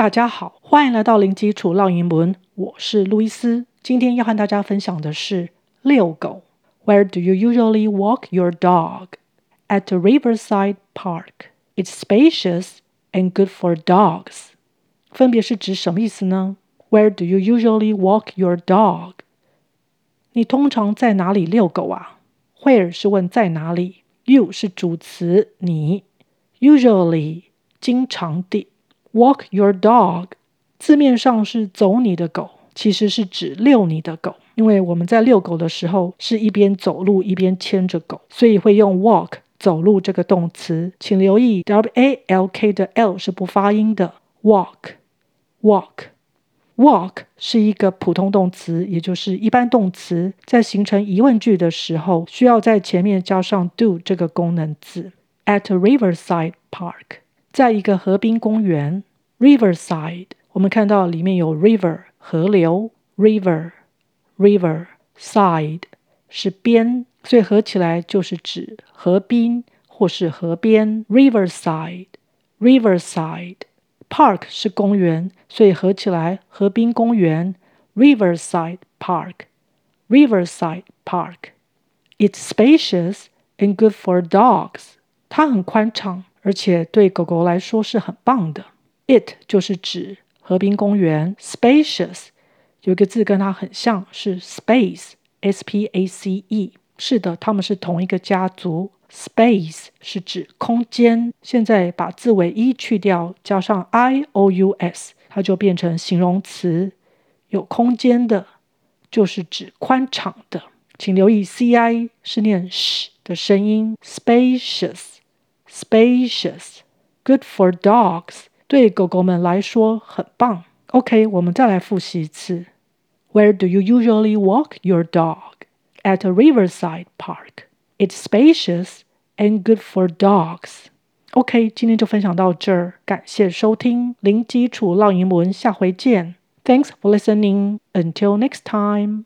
大家好，欢迎来到零基础绕英文，我是路易斯。今天要和大家分享的是遛狗。Where do you usually walk your dog? At the riverside park. It's spacious and good for dogs. 分别是指什么意思呢？Where do you usually walk your dog? 你通常在哪里遛狗啊？Where 是问在哪里，you 是主词你，usually 经常地。Walk your dog，字面上是走你的狗，其实是指遛你的狗。因为我们在遛狗的时候是一边走路一边牵着狗，所以会用 walk 走路这个动词。请留意 w a l k 的 l 是不发音的。Walk，walk，walk 是一个普通动词，也就是一般动词，在形成疑问句的时候，需要在前面加上 do 这个功能字。At a riverside park。在一个河滨公园，Riverside，我们看到里面有 river 河流，river，river，side 是边，所以合起来就是指河滨或是河边，Riverside，Riverside，Park 是公园，所以合起来河滨公园，Riverside Park，Riverside Park，It's spacious and good for dogs，它很宽敞。 而且对狗狗来说是很棒的。It 就是指河滨公园，spacious 有一个字跟它很像，是 space，s p a c e。是的，它们是同一个家族。Space 是指空间。现在把字尾 e 去掉，加上 i o u s，它就变成形容词，有空间的，就是指宽敞的。请留意 c i 是念 sh 的声音，spacious。Spacious, good for dogs，对狗狗们来说很棒。OK，我们再来复习一次。Where do you usually walk your dog? At a riverside park. It's spacious and good for dogs. OK，今天就分享到这儿，感谢收听零基础绕英文，下回见。Thanks for listening. Until next time.